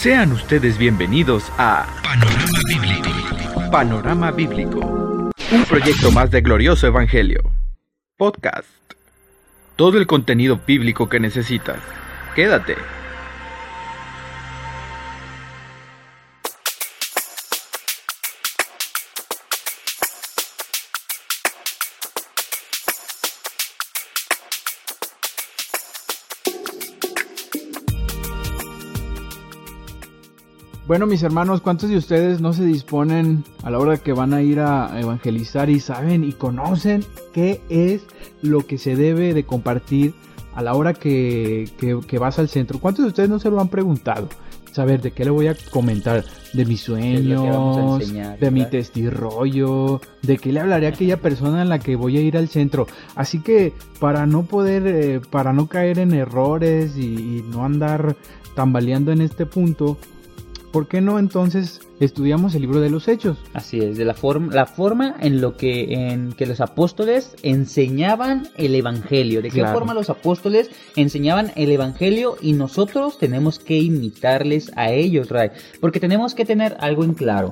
Sean ustedes bienvenidos a Panorama Bíblico. Panorama Bíblico. Un proyecto más de Glorioso Evangelio. Podcast. Todo el contenido bíblico que necesitas. Quédate. Bueno, mis hermanos, ¿cuántos de ustedes no se disponen a la hora que van a ir a evangelizar y saben y conocen qué es lo que se debe de compartir a la hora que, vas al centro? ¿Cuántos de ustedes no se lo han preguntado? Saber de qué le voy a comentar, de mis sueños, de mi testirollo, de qué le hablaré a aquella persona en la que voy a ir al centro. Así que para no poder, eh, para no caer en errores y no andar tambaleando en este punto, ¿por qué no entonces estudiamos el libro de los Hechos? Así es, de la forma, la forma en lo que en que los apóstoles enseñaban el evangelio, de qué forma los apóstoles enseñaban el evangelio y nosotros tenemos que imitarles a ellos, Ray, porque tenemos que tener algo en claro.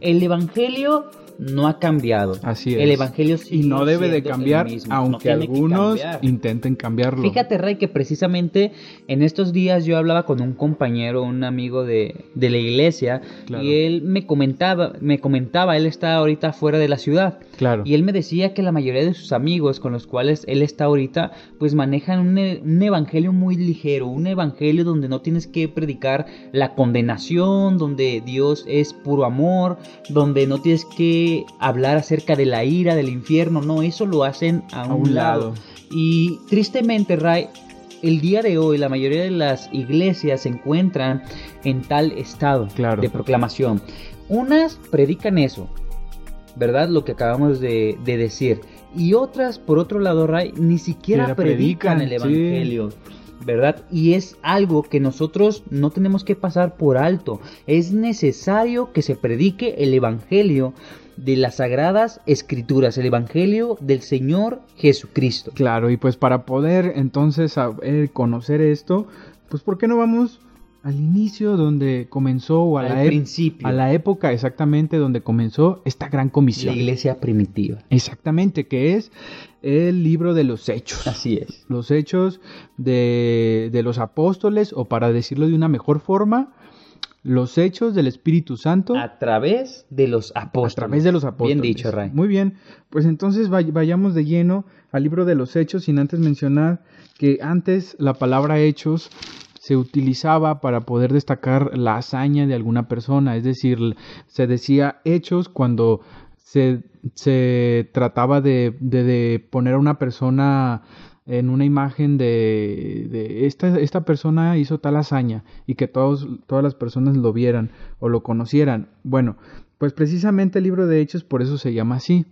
El evangelio no ha cambiado. Así es. El evangelio sí. Y no debe de cambiar, aunque algunos intenten cambiarlo. Fíjate, Rey, que precisamente en estos días yo hablaba con un compañero, un amigo de, de la iglesia, y él me comentaba, me comentaba, él está ahorita fuera de la ciudad. Claro. Y él me decía que la mayoría de sus amigos con los cuales él está ahorita, pues manejan un, un evangelio muy ligero, un evangelio donde no tienes que predicar la condenación, donde Dios es puro amor, donde no tienes que hablar acerca de la ira, del infierno, no, eso lo hacen a, un, lado. Y tristemente, Ray, el día de hoy la mayoría de las iglesias se encuentran en tal estado de proclamación. Unas predican eso, ¿verdad? Lo que acabamos de, decir. Y otras, por otro lado, Ray, ni siquiera predican, el Evangelio. ¿verdad? Y es algo que nosotros no tenemos que pasar por alto. Es necesario que se predique el Evangelio de las sagradas escrituras, el Evangelio del Señor Jesucristo. Claro, y pues para poder entonces saber, conocer esto, pues ¿por qué no vamos al inicio donde comenzó o a la principio. a la época exactamente donde comenzó esta gran comisión. La iglesia primitiva. Exactamente, que es el libro de los hechos. Así es. Los hechos de, de los apóstoles, o para decirlo de una mejor forma, los hechos del Espíritu Santo. A través de los apóstoles. A través de los apóstoles. Bien dicho, Ray. Muy bien. Pues entonces vayamos de lleno al libro de los hechos, sin antes mencionar que antes la palabra hechos se utilizaba para poder destacar la hazaña de alguna persona. Es decir, se decía hechos cuando se, se trataba de, de poner a una persona en una imagen de, esta, esta persona hizo tal hazaña y que todos, todas las personas lo vieran o lo conocieran. Bueno, pues precisamente el libro de Hechos por eso se llama así.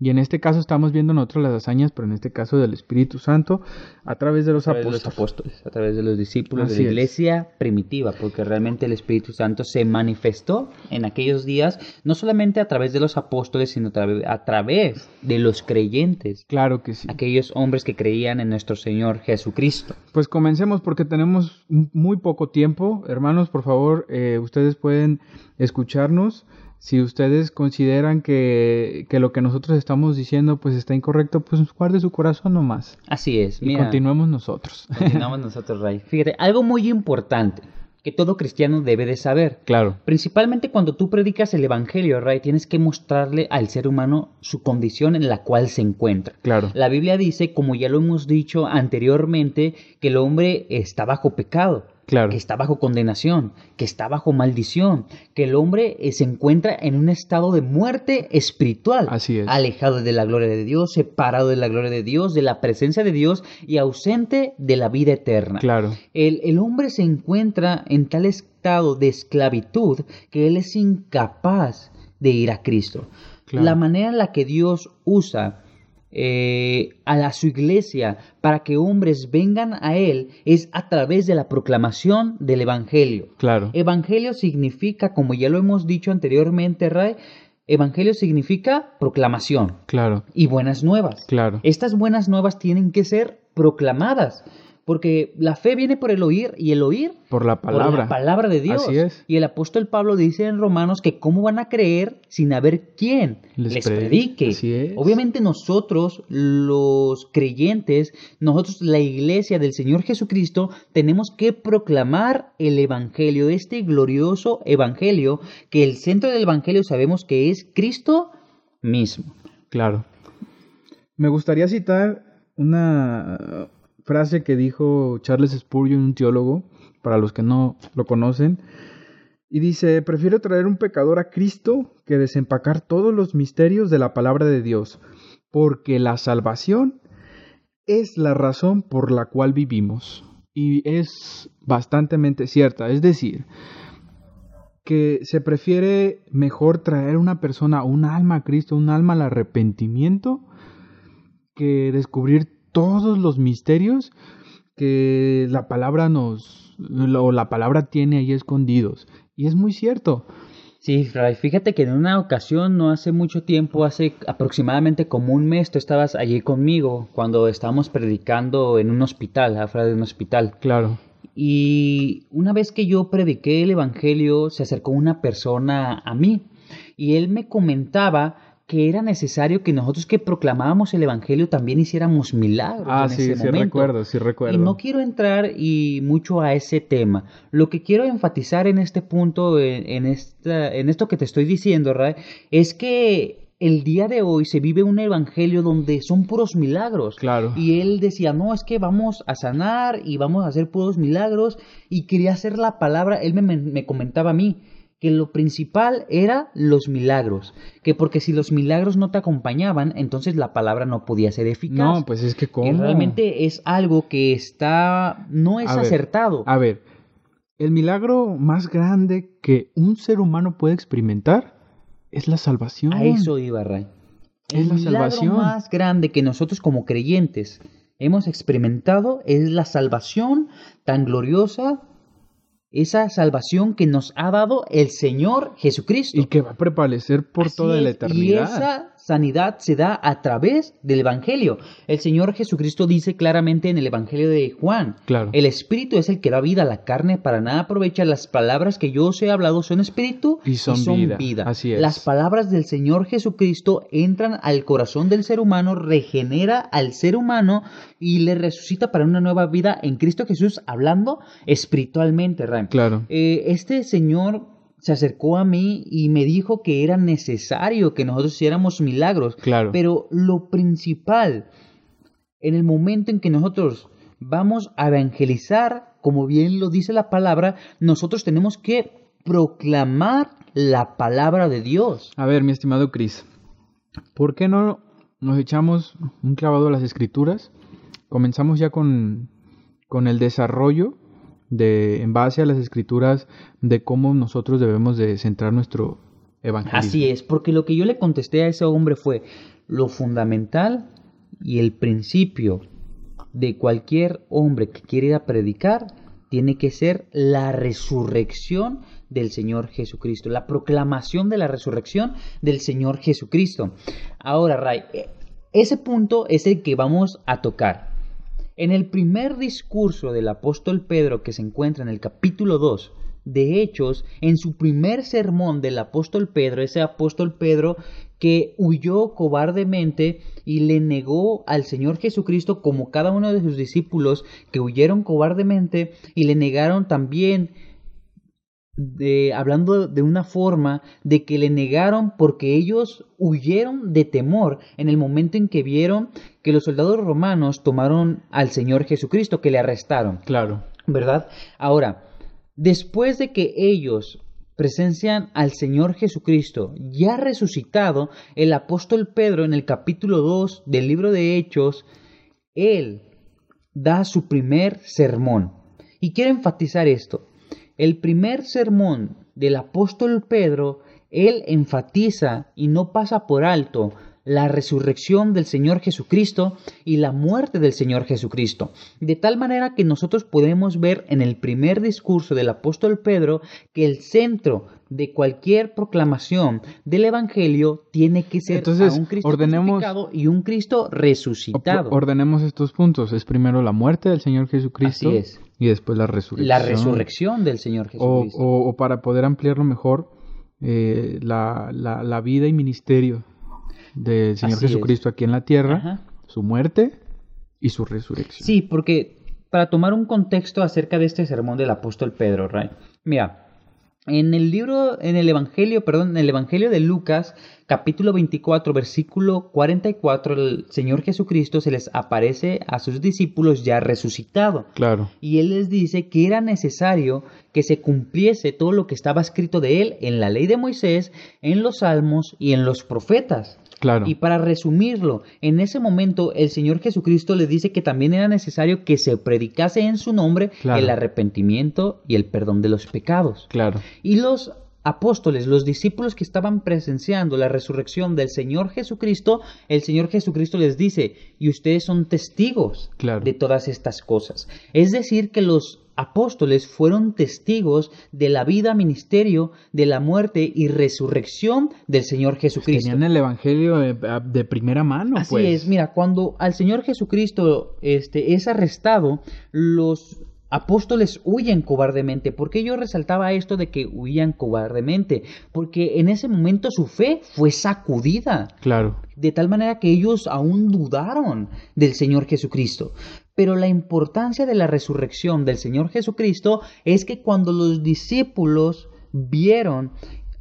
Y en este caso estamos viendo nosotros las hazañas, pero en este caso del Espíritu Santo, a través de los, apóstoles. A través de los discípulos de la iglesia primitiva, porque realmente el Espíritu Santo se manifestó en aquellos días, no solamente a través de los apóstoles, sino a través de los creyentes. Claro que sí. Aquellos hombres que creían en nuestro Señor Jesucristo. Pues comencemos porque tenemos muy poco tiempo. Hermanos, por favor, eh, ustedes pueden escucharnos si ustedes consideran que, lo que nosotros estamos diciendo pues está incorrecto, pues guarde su corazón nomás. Así es. Y continuemos nosotros. Continuamos nosotros, Ray. Fíjate, algo muy importante que todo cristiano debe de saber. Claro. Principalmente cuando tú predicas el evangelio, Ray, tienes que mostrarle al ser humano su condición en la cual se encuentra. Claro. La Biblia dice, como ya lo hemos dicho anteriormente, que el hombre está bajo pecado que está bajo condenación, que está bajo maldición, que el hombre eh, se encuentra en un estado de muerte espiritual, Así es. alejado de la gloria de Dios, separado de la gloria de Dios, de la presencia de Dios y ausente de la vida eterna. Claro. El, el hombre se encuentra en tal estado de esclavitud que él es incapaz de ir a Cristo. La manera en la que Dios usa eh, a, su iglesia para que hombres vengan a Él es a través de la proclamación del Evangelio. Claro. Evangelio significa, como ya lo hemos dicho anteriormente, Ray, Evangelio significa proclamación. Claro. Y buenas nuevas. Claro. Estas buenas nuevas tienen que ser proclamadas. Porque la fe viene por el oír y el oír por la palabra. Por la palabra de Dios. Así es. Y el apóstol Pablo dice en Romanos que cómo van a creer sin haber quien les, predique. Así es. Obviamente nosotros, los creyentes, nosotros, la iglesia del Señor Jesucristo, tenemos que proclamar el Evangelio, este glorioso Evangelio, que el centro del Evangelio sabemos que es Cristo mismo. Claro. Me gustaría citar una frase que dijo Charles Spurgeon, un teólogo, para los que no lo conocen, y dice, prefiero traer un pecador a Cristo que desempacar todos los misterios de la palabra de Dios, porque la salvación es la razón por la cual vivimos. Y es bastante cierta, es decir, que se prefiere mejor traer una persona, un alma a Cristo, un alma al arrepentimiento, que descubrir todos los misterios que la palabra nos o la palabra tiene ahí escondidos. Y es muy cierto. Sí, fíjate que en una ocasión, no hace mucho tiempo, hace aproximadamente como un mes, tú estabas allí conmigo cuando estábamos predicando en un hospital, afuera de un hospital. Claro. Y una vez que yo prediqué el Evangelio, se acercó una persona a mí y él me comentaba que era necesario que nosotros que proclamábamos el Evangelio también hiciéramos milagros. Ah, en sí, sí recuerdo, sí recuerdo. Y no quiero entrar y mucho a ese tema. Lo que quiero enfatizar en este punto, en, esta, en esto que te estoy diciendo, Ray, es que el día de hoy se vive un evangelio donde son puros milagros. Claro. Y él decía, no, es que vamos a sanar y vamos a hacer puros milagros. Y quería hacer la palabra, él me, me comentaba a mí, que lo principal era los milagros, que porque si los milagros no te acompañaban, entonces la palabra no podía ser eficaz. No, pues es que cómo. realmente es algo que está no es acertado. a ver, el milagro más grande que un ser humano puede experimentar es la salvación. A eso iba, Ray. Es el la salvación. más grande que nosotros como creyentes hemos experimentado es la salvación tan gloriosa esa salvación que nos ha dado el Señor Jesucristo. Y que va a prevalecer por toda la eternidad. Y esa sanidad se da a través del Evangelio. El Señor Jesucristo dice claramente en el Evangelio de Juan, claro. el Espíritu es el que da vida a la carne, para nada aprovecha las palabras que yo os he hablado son Espíritu y son, vida. Así es. Las palabras del Señor Jesucristo entran al corazón del ser humano, regenera al ser humano y le resucita para una nueva vida en Cristo Jesús, hablando espiritualmente, Claro. Eh, este Señor se acercó a mí y me dijo que era necesario que nosotros hiciéramos milagros. Claro. Pero lo principal, en el momento en que nosotros vamos a evangelizar, como bien lo dice la palabra, nosotros tenemos que proclamar la palabra de Dios. A ver, mi estimado Cris, ¿por qué no nos echamos un clavado a las escrituras? Comenzamos ya con, con el desarrollo de, en base a las escrituras de cómo nosotros debemos de centrar nuestro evangelio. Así es, porque lo que yo le contesté a ese hombre fue lo fundamental y el principio de cualquier hombre que quiera predicar tiene que ser la resurrección del Señor Jesucristo, la proclamación de la resurrección del Señor Jesucristo. Ahora, Ray, e, ese punto es el que vamos a tocar. En el primer discurso del apóstol Pedro que se encuentra en el capítulo 2 de Hechos, en su primer sermón del apóstol Pedro, ese apóstol Pedro que huyó cobardemente y le negó al Señor Jesucristo como cada uno de sus discípulos que huyeron cobardemente y le negaron también de, hablando de una forma de que le negaron porque ellos huyeron de temor en el momento en que vieron que los soldados romanos tomaron al Señor Jesucristo, que le arrestaron. Claro. ¿Verdad? Ahora, después de que ellos presencian al Señor Jesucristo ya resucitado, el apóstol Pedro en el capítulo 2 del libro de Hechos, él da su primer sermón. Y quiero enfatizar esto el primer sermón del apóstol Pedro, él enfatiza y no pasa por alto la resurrección del Señor Jesucristo y la muerte del Señor Jesucristo. De tal manera que nosotros podemos ver en el primer discurso del apóstol Pedro que el centro de cualquier proclamación del Evangelio tiene que ser Entonces, a un Cristo ordenemos- crucificado y un Cristo resucitado. Ordenemos estos puntos. Es primero la muerte del Señor Jesucristo Así es. y después la resurrección. La resurrección del Señor O, Jesucristo. o- o para poder ampliarlo mejor, eh, la, la- la vida y ministerio del Señor Así es. Jesucristo aquí en la tierra, Ajá. su muerte y su resurrección. Sí, porque para tomar un contexto acerca de este sermón del apóstol Pedro, right? Mira, en el libro, en el Evangelio, perdón, en el Evangelio de Lucas, capítulo 24, versículo 44, el Señor Jesucristo se les aparece a sus discípulos ya resucitado. Claro, Y él les dice que era necesario que se cumpliese todo lo que estaba escrito de él en la ley de Moisés, en los salmos y en los profetas. Claro. Y para resumirlo, en ese momento el Señor Jesucristo le dice que también era necesario que se predicase en su nombre Claro. el arrepentimiento y el perdón de los pecados. Claro, Y los apóstoles, los discípulos que estaban presenciando la resurrección del Señor Jesucristo, el Señor Jesucristo les dice, y ustedes son testigos Claro. de todas estas cosas. Es decir, que los apóstoles fueron testigos de la vida, ministerio, de la muerte y resurrección del Señor Jesucristo. tenían el Evangelio de, de primera mano, Así pues. es, mira, cuando al Señor Jesucristo este, es arrestado, los apóstoles huyen cobardemente. ¿Por qué yo resaltaba esto de que huían cobardemente? Porque en ese momento su fe fue sacudida, Claro, de tal manera que ellos aún dudaron del Señor Jesucristo. Pero la importancia de la resurrección del Señor Jesucristo es que cuando los discípulos vieron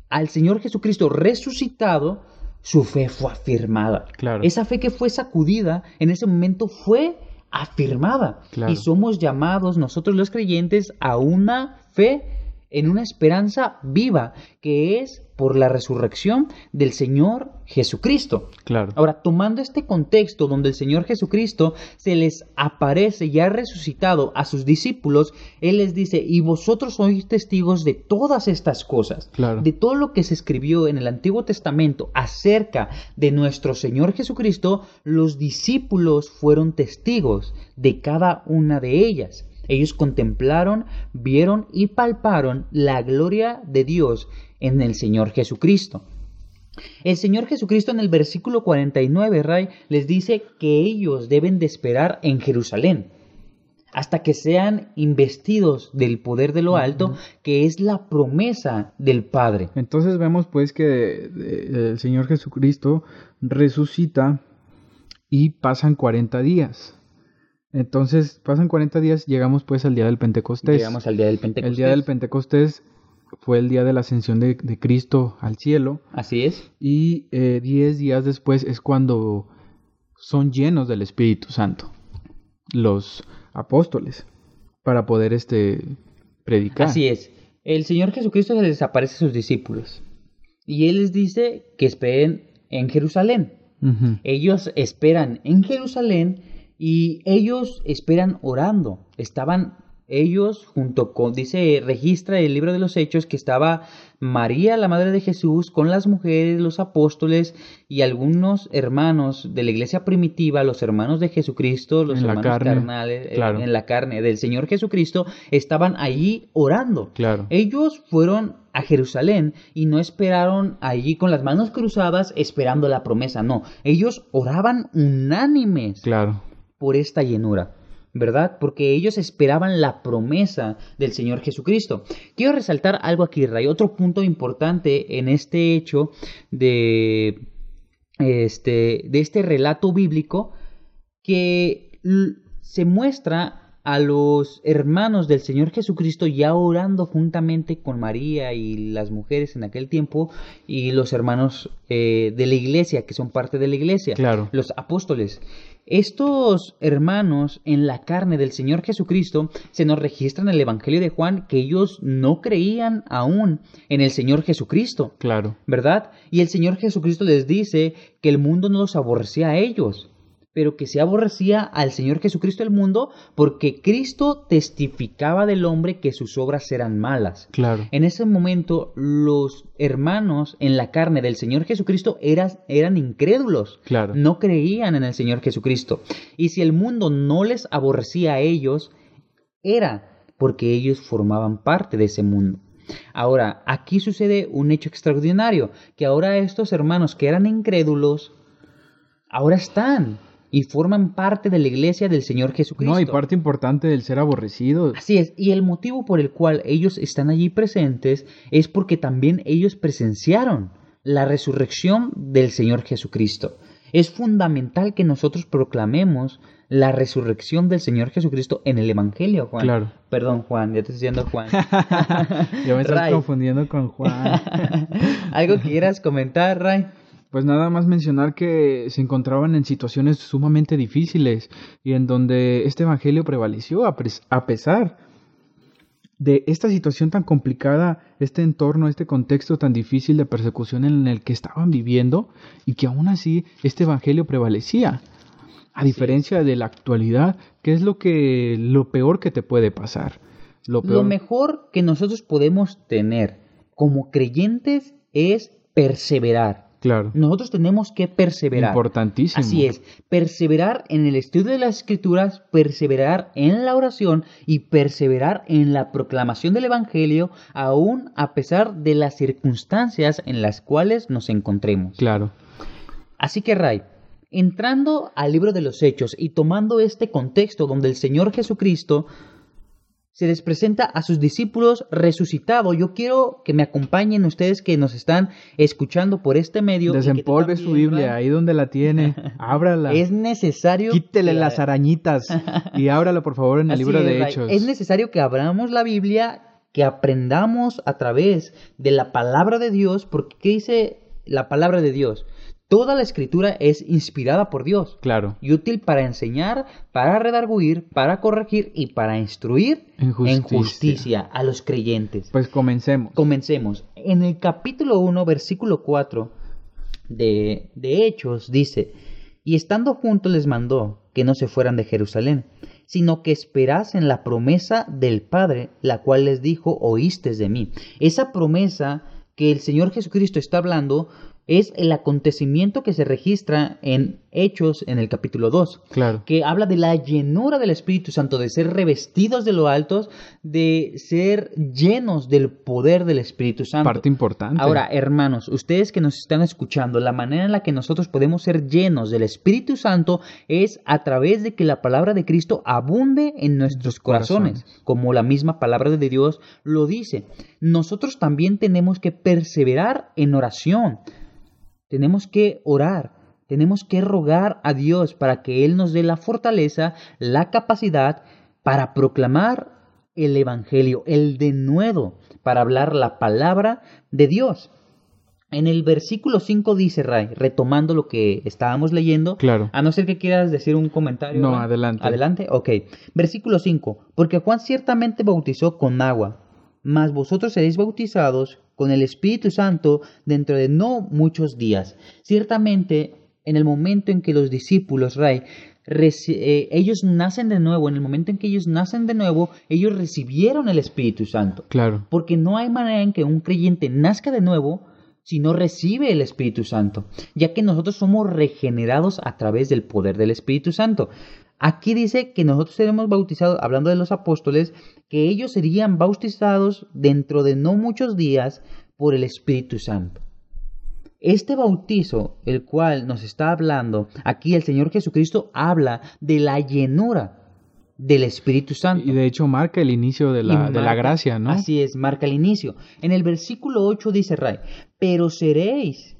al Señor Jesucristo resucitado, su fe fue afirmada. Claro. Esa fe que fue sacudida en ese momento fue afirmada. Claro. Y somos llamados nosotros los creyentes a una fe en una esperanza viva, que es por la resurrección del Señor Jesucristo. claro. Ahora, tomando este contexto donde el Señor Jesucristo se les aparece ya resucitado a sus discípulos, Él les dice, y vosotros sois testigos de todas estas cosas, Claro. de todo lo que se escribió en el Antiguo Testamento acerca de nuestro Señor Jesucristo, los discípulos fueron testigos de cada una de ellas. Ellos contemplaron, vieron y palparon la gloria de Dios en el Señor Jesucristo. El Señor Jesucristo en el versículo 49, Ray, les dice que ellos deben de esperar en Jerusalén hasta que sean investidos del poder de lo alto, que es la promesa del Padre. Entonces vemos pues que eh, el Señor Jesucristo resucita y pasan 40 días. Entonces pasan 40 días, llegamos pues al día del Pentecostés. Llegamos al día del Pentecostés. El día del Pentecostés fue el día de la ascensión de, de Cristo al cielo Así es. y eh, 10 días después es cuando son llenos del Espíritu Santo los apóstoles para poder este predicar. Así es. El Señor Jesucristo se les aparece a sus discípulos y Él les dice que esperen en Jerusalén. Ellos esperan en Jerusalén y ellos esperan orando. Estaban ellos junto con, dice, registra el libro de los Hechos que estaba María, la madre de Jesús, con las mujeres, los apóstoles y algunos hermanos de la iglesia primitiva, los hermanos de Jesucristo, los En hermanos carne, carnales, eh, claro. en la carne del Señor Jesucristo, estaban allí orando. Claro. Ellos fueron a Jerusalén y no esperaron allí con las manos cruzadas esperando la promesa, no, ellos oraban unánimes Claro. Por esta llenura, ¿verdad? Porque ellos esperaban la promesa del Señor Jesucristo. Quiero resaltar algo aquí, Ray, otro punto importante en este hecho de este, de este relato bíblico que se muestra a los hermanos del Señor Jesucristo ya orando juntamente con María y las mujeres en aquel tiempo y los hermanos eh, de la iglesia que son parte de la iglesia, Claro. los apóstoles. Estos hermanos en la carne del Señor Jesucristo se nos registra en el Evangelio de Juan que ellos no creían aún en el Señor Jesucristo. Claro. ¿verdad? Y el Señor Jesucristo les dice que el mundo no los aborrecía a ellos, pero que se aborrecía al Señor Jesucristo del mundo porque Cristo testificaba del hombre que sus obras eran malas. Claro. En ese momento los hermanos en la carne del Señor Jesucristo eran, eran incrédulos. Claro. No creían en el Señor Jesucristo. Y si el mundo no les aborrecía a ellos, era porque ellos formaban parte de ese mundo. Ahora, aquí sucede un hecho extraordinario, que ahora estos hermanos que eran incrédulos, ahora están y forman parte de la iglesia del Señor Jesucristo. No, y parte importante del ser aborrecido. Así es, y el motivo por el cual ellos están allí presentes es porque también ellos presenciaron la resurrección del Señor Jesucristo. Es fundamental que nosotros proclamemos la resurrección del Señor Jesucristo en el Evangelio, Juan. Claro. Perdón, Juan, ya te estoy diciendo Juan. ya me estás Ray. confundiendo con Juan. ¿Algo que quieras comentar, Ray? Pues nada más mencionar que se encontraban en situaciones sumamente difíciles y en donde este evangelio prevaleció a, pesar de esta situación tan complicada, este entorno, este contexto tan difícil de persecución en el que estaban viviendo y que aún así este evangelio prevalecía. A diferencia de la actualidad, que es lo que lo peor que te puede pasar. Lo peor Lo mejor que nosotros podemos tener como creyentes es perseverar. Claro, Nosotros tenemos que perseverar. importantísimo. Así es, perseverar en el estudio de las escrituras, perseverar en la oración y perseverar en la proclamación del Evangelio, aún a pesar de las circunstancias en las cuales nos encontremos. Claro. Así que, Ray, entrando al libro de los Hechos y tomando este contexto donde el Señor Jesucristo se les presenta a sus discípulos resucitado, yo quiero que me acompañen ustedes que nos están escuchando por este medio. Desempolve su Biblia, ahí donde la tiene. Ábrala. Es necesario. Quítele que- las arañitas y ábralo por favor en el Así libro es, de Ray. Hechos. Es necesario que abramos la Biblia, que aprendamos a través de la palabra de Dios, porque ¿qué dice la palabra de Dios? Toda la escritura es inspirada por Dios Claro. y útil para enseñar, para redarguir, para corregir y para instruir En justicia. justicia a los creyentes. Pues comencemos. Comencemos. En el capítulo 1, versículo 4 de, de Hechos dice, y estando juntos les mandó que no se fueran de Jerusalén, sino que esperasen la promesa del Padre, la cual les dijo, oístes de mí. Esa promesa que el Señor Jesucristo está hablando es el acontecimiento que se registra en Hechos en el capítulo 2 Claro. que habla de la llenura del Espíritu Santo, de ser revestidos de lo altos, de ser llenos del poder del Espíritu Santo. Parte importante. Ahora, hermanos, ustedes que nos están escuchando, la manera en la que nosotros podemos ser llenos del Espíritu Santo es a través de que la palabra de Cristo abunde en nuestros corazones, corazones. como la misma palabra de Dios lo dice. Nosotros también tenemos que perseverar en oración. Tenemos que orar, tenemos que rogar a Dios para que Él nos dé la fortaleza, la capacidad para proclamar el Evangelio, el denuedo, para hablar la palabra de Dios. En el versículo 5 dice Ray, retomando lo que estábamos leyendo, Claro. a no ser que quieras decir un comentario. No, Ray. adelante. Adelante, ok. Versículo 5. Porque Juan ciertamente bautizó con agua, mas vosotros seréis bautizados con el Espíritu Santo dentro de no muchos días. Ciertamente, en el momento en que los discípulos, Ray, eh, ellos nacen de nuevo, en el momento en que ellos nacen de nuevo, ellos recibieron el Espíritu Santo. Claro. Porque no hay manera en que un creyente nazca de nuevo si no recibe el Espíritu Santo, ya que nosotros somos regenerados a través del poder del Espíritu Santo. Aquí dice que nosotros seremos bautizados, hablando de los apóstoles, que ellos serían bautizados dentro de no muchos días por el Espíritu Santo. Este bautizo, el cual nos está hablando, aquí el Señor Jesucristo habla de la llenura del Espíritu Santo. Y de hecho marca el inicio de la, de la gracia, ¿no? Así es, marca el inicio. En el versículo 8 dice Ray, pero seréis,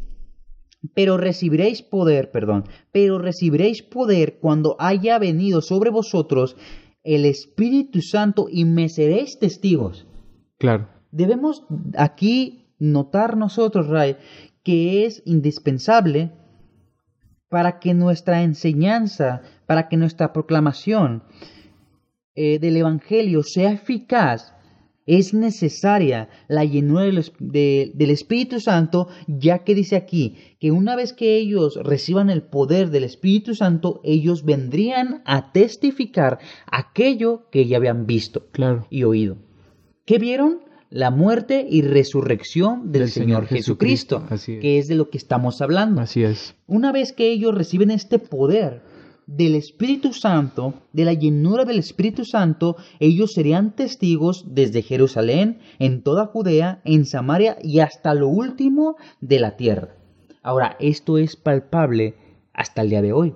pero recibiréis poder, perdón, pero recibiréis poder cuando haya venido sobre vosotros el Espíritu Santo y me seréis testigos. Claro. Debemos aquí notar nosotros, Ray, que es indispensable para que nuestra enseñanza, para que nuestra proclamación eh, del Evangelio sea eficaz, es necesaria la llenura del, Espíritu Santo, ya que dice aquí que una vez que ellos reciban el poder del Espíritu Santo, ellos vendrían a testificar aquello que ya habían visto y oído. ¿Qué vieron? La muerte y resurrección del, Señor, Jesucristo, que es de lo que estamos hablando. Así es. Una vez que ellos reciben este poder, del Espíritu Santo, de la llenura del Espíritu Santo, ellos serían testigos desde Jerusalén, en toda Judea, en Samaria y hasta lo último de la tierra. Ahora, esto es palpable hasta el día de hoy.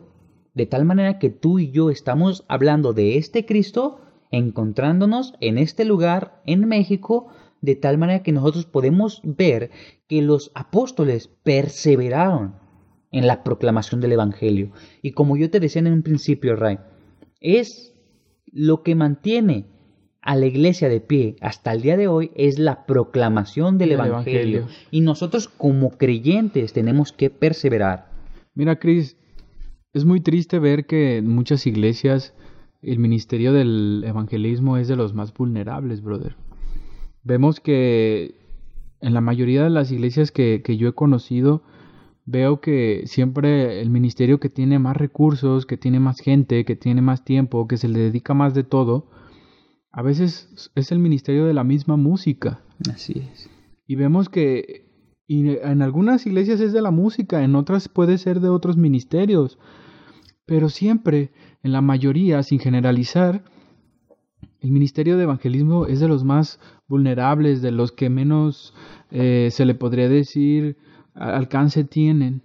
De tal manera que tú y yo estamos hablando de este Cristo, encontrándonos en este lugar, en México, de tal manera que nosotros podemos ver que los apóstoles perseveraron en la proclamación del Evangelio. Y como yo te decía en un principio, Ray, es lo que mantiene a la iglesia de pie hasta el día de hoy es la proclamación del Evangelio. Y nosotros como creyentes tenemos que perseverar. Mira, Cris, es muy triste ver que en muchas iglesias el ministerio del evangelismo es de los más vulnerables, brother. Vemos que en la mayoría de las iglesias que, que yo he conocido, veo que siempre el ministerio que tiene más recursos, que tiene más gente, que tiene más tiempo, que se le dedica más de todo, a veces es el ministerio de la misma música. Así es. Y vemos que en algunas iglesias es de la música, en otras puede ser de otros ministerios, pero siempre, en la mayoría, sin generalizar, el ministerio de evangelismo es de los más vulnerables, de los que menos eh, se le podría decir alcance tienen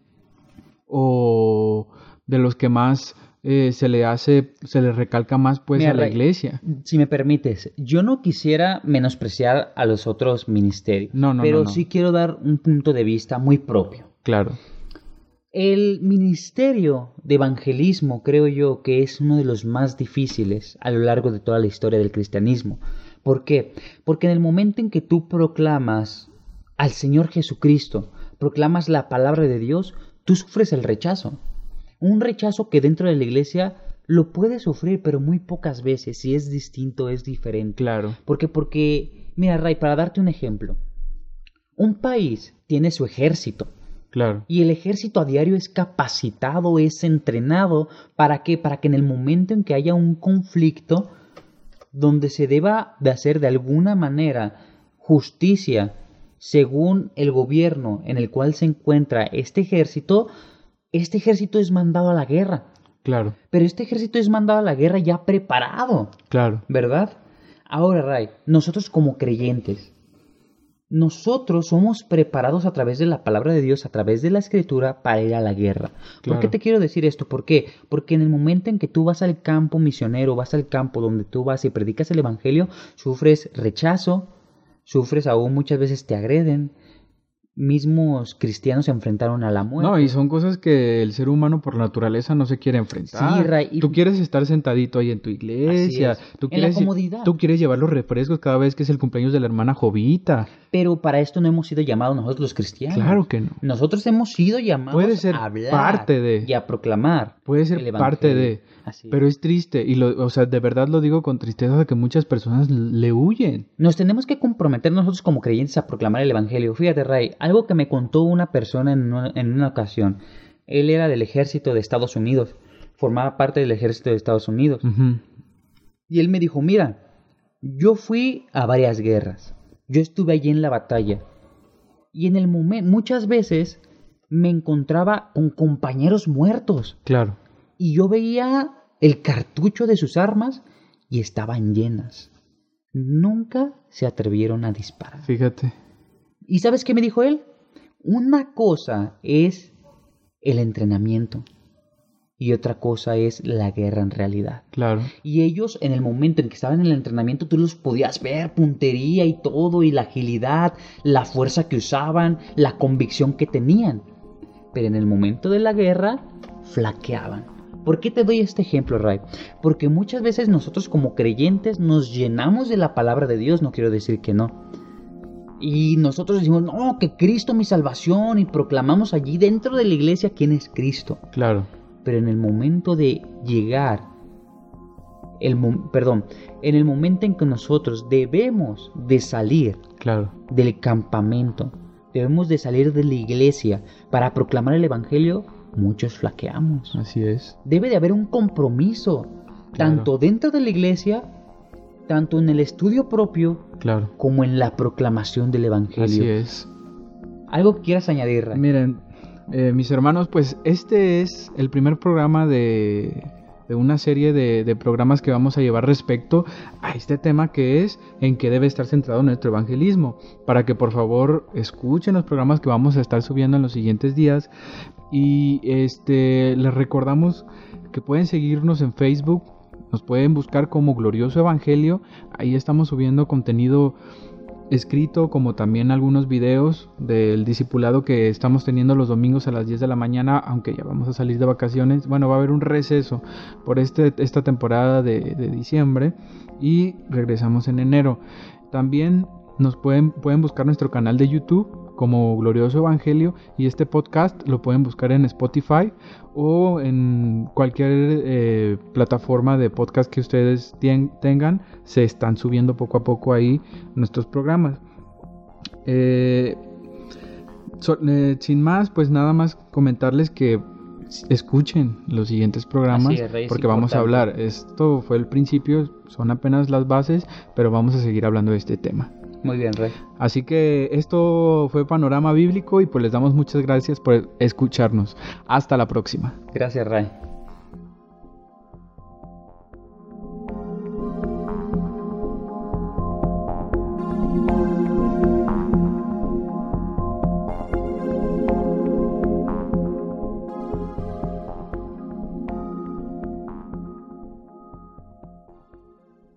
o de los que más eh, se le hace, se le recalca más pues a la iglesia. Si me permites, yo no quisiera menospreciar a los otros ministerios, no, no, pero sí quiero dar un punto de vista muy propio. Claro. El ministerio de evangelismo creo yo que es uno de los más difíciles a lo largo de toda la historia del cristianismo. ¿Por qué? Porque en el momento en que tú proclamas al Señor Jesucristo, proclamas la palabra de Dios, tú sufres el rechazo. Un rechazo que dentro de la iglesia lo puedes sufrir, pero muy pocas veces. Si es distinto, es diferente. Claro. Porque, porque, mira, Ray, para darte un ejemplo. Un país tiene su ejército. Claro. Y el ejército a diario es capacitado, es entrenado. ¿Para qué? Para que en el momento en que haya un conflicto, donde se deba de hacer de alguna manera justicia según el gobierno en el cual se encuentra este ejército, este ejército es mandado a la guerra. Claro. Pero este ejército es mandado a la guerra ya preparado. Claro. ¿Verdad? Ahora, Ray, nosotros como creyentes, nosotros somos preparados a través de la palabra de Dios, a través de la escritura, para ir a la guerra. ¿Por qué te quiero decir esto? ¿Por qué? Porque en el momento en que tú vas al campo misionero, vas al campo donde tú vas y predicas el Evangelio, sufres rechazo, sufres aún, muchas veces te agreden. Mismos cristianos se enfrentaron a la muerte. No, y son cosas que el ser humano por naturaleza no se quiere enfrentar. Sí, Tú quieres estar sentadito ahí en tu iglesia. Tú quieres, Tú quieres llevar los refrescos cada vez que es el cumpleaños de la hermana Jovita. Pero para esto no hemos sido llamados nosotros los cristianos. Claro que no. Nosotros hemos sido llamados a hablar parte de, y a proclamar. Puede ser parte de. Pero es triste, y lo, o sea, de verdad lo digo con tristeza de que muchas personas le huyen. Nos tenemos que comprometer nosotros como creyentes a proclamar el Evangelio. Fíjate, Ray, algo que me contó una persona en una, en una ocasión. Él era del ejército de Estados Unidos, formaba parte del ejército de Estados Unidos. Y él me dijo, mira, yo fui a varias guerras, yo estuve allí en la batalla. Y en el momento, muchas veces me encontraba con compañeros muertos. Claro y yo veía el cartucho de sus armas y estaban llenas. Nunca se atrevieron a disparar. Fíjate. ¿Y sabes qué me dijo él? Una cosa es el entrenamiento y otra cosa es la guerra en realidad. Claro. Y ellos en el momento en que estaban en el entrenamiento tú los podías ver, puntería y todo, y la agilidad, la fuerza que usaban, la convicción que tenían. Pero en el momento de la guerra flaqueaban. ¿Por qué te doy este ejemplo, Ray? Porque muchas veces nosotros como creyentes nos llenamos de la palabra de Dios, no quiero decir que no. Y nosotros decimos, no, que Cristo mi salvación y proclamamos allí dentro de la iglesia quién es Cristo. Claro. Pero en el momento de llegar el perdón, en el momento en que nosotros debemos de salir claro. del campamento, debemos de salir de la iglesia para proclamar el evangelio, muchos flaqueamos. Así es. Debe de haber un compromiso, tanto dentro de la iglesia, tanto en el estudio propio, claro. como en la proclamación del evangelio. Así es. ¿Algo que quieras añadir? Miren, eh, mis hermanos, pues este es el primer programa de de una serie de, programas que vamos a llevar respecto a este tema que es en qué debe estar centrado nuestro evangelismo. Para que por favor escuchen los programas que vamos a estar subiendo en los siguientes días. Y este les recordamos que pueden seguirnos en Facebook. Nos pueden buscar como Glorioso Evangelio. Ahí estamos subiendo contenido escrito como también algunos videos del discipulado que estamos teniendo los domingos a las 10 de la mañana, aunque ya vamos a salir de vacaciones. Bueno, va a haber un receso por este, esta temporada de, diciembre y regresamos en enero. También nos pueden, pueden buscar nuestro canal de YouTube como Glorioso Evangelio y este podcast lo pueden buscar en Spotify o en cualquier eh, plataforma de podcast que ustedes tengan. Se están subiendo poco a poco ahí nuestros programas. Eh, eh, sin más, pues nada más comentarles que escuchen los siguientes programas porque vamos a hablar. Esto fue el principio, son apenas las bases, pero vamos a seguir hablando de este tema. Muy bien, Rey. Así que esto fue Panorama Bíblico y pues les damos muchas gracias por escucharnos. Hasta la próxima. Gracias, Rey.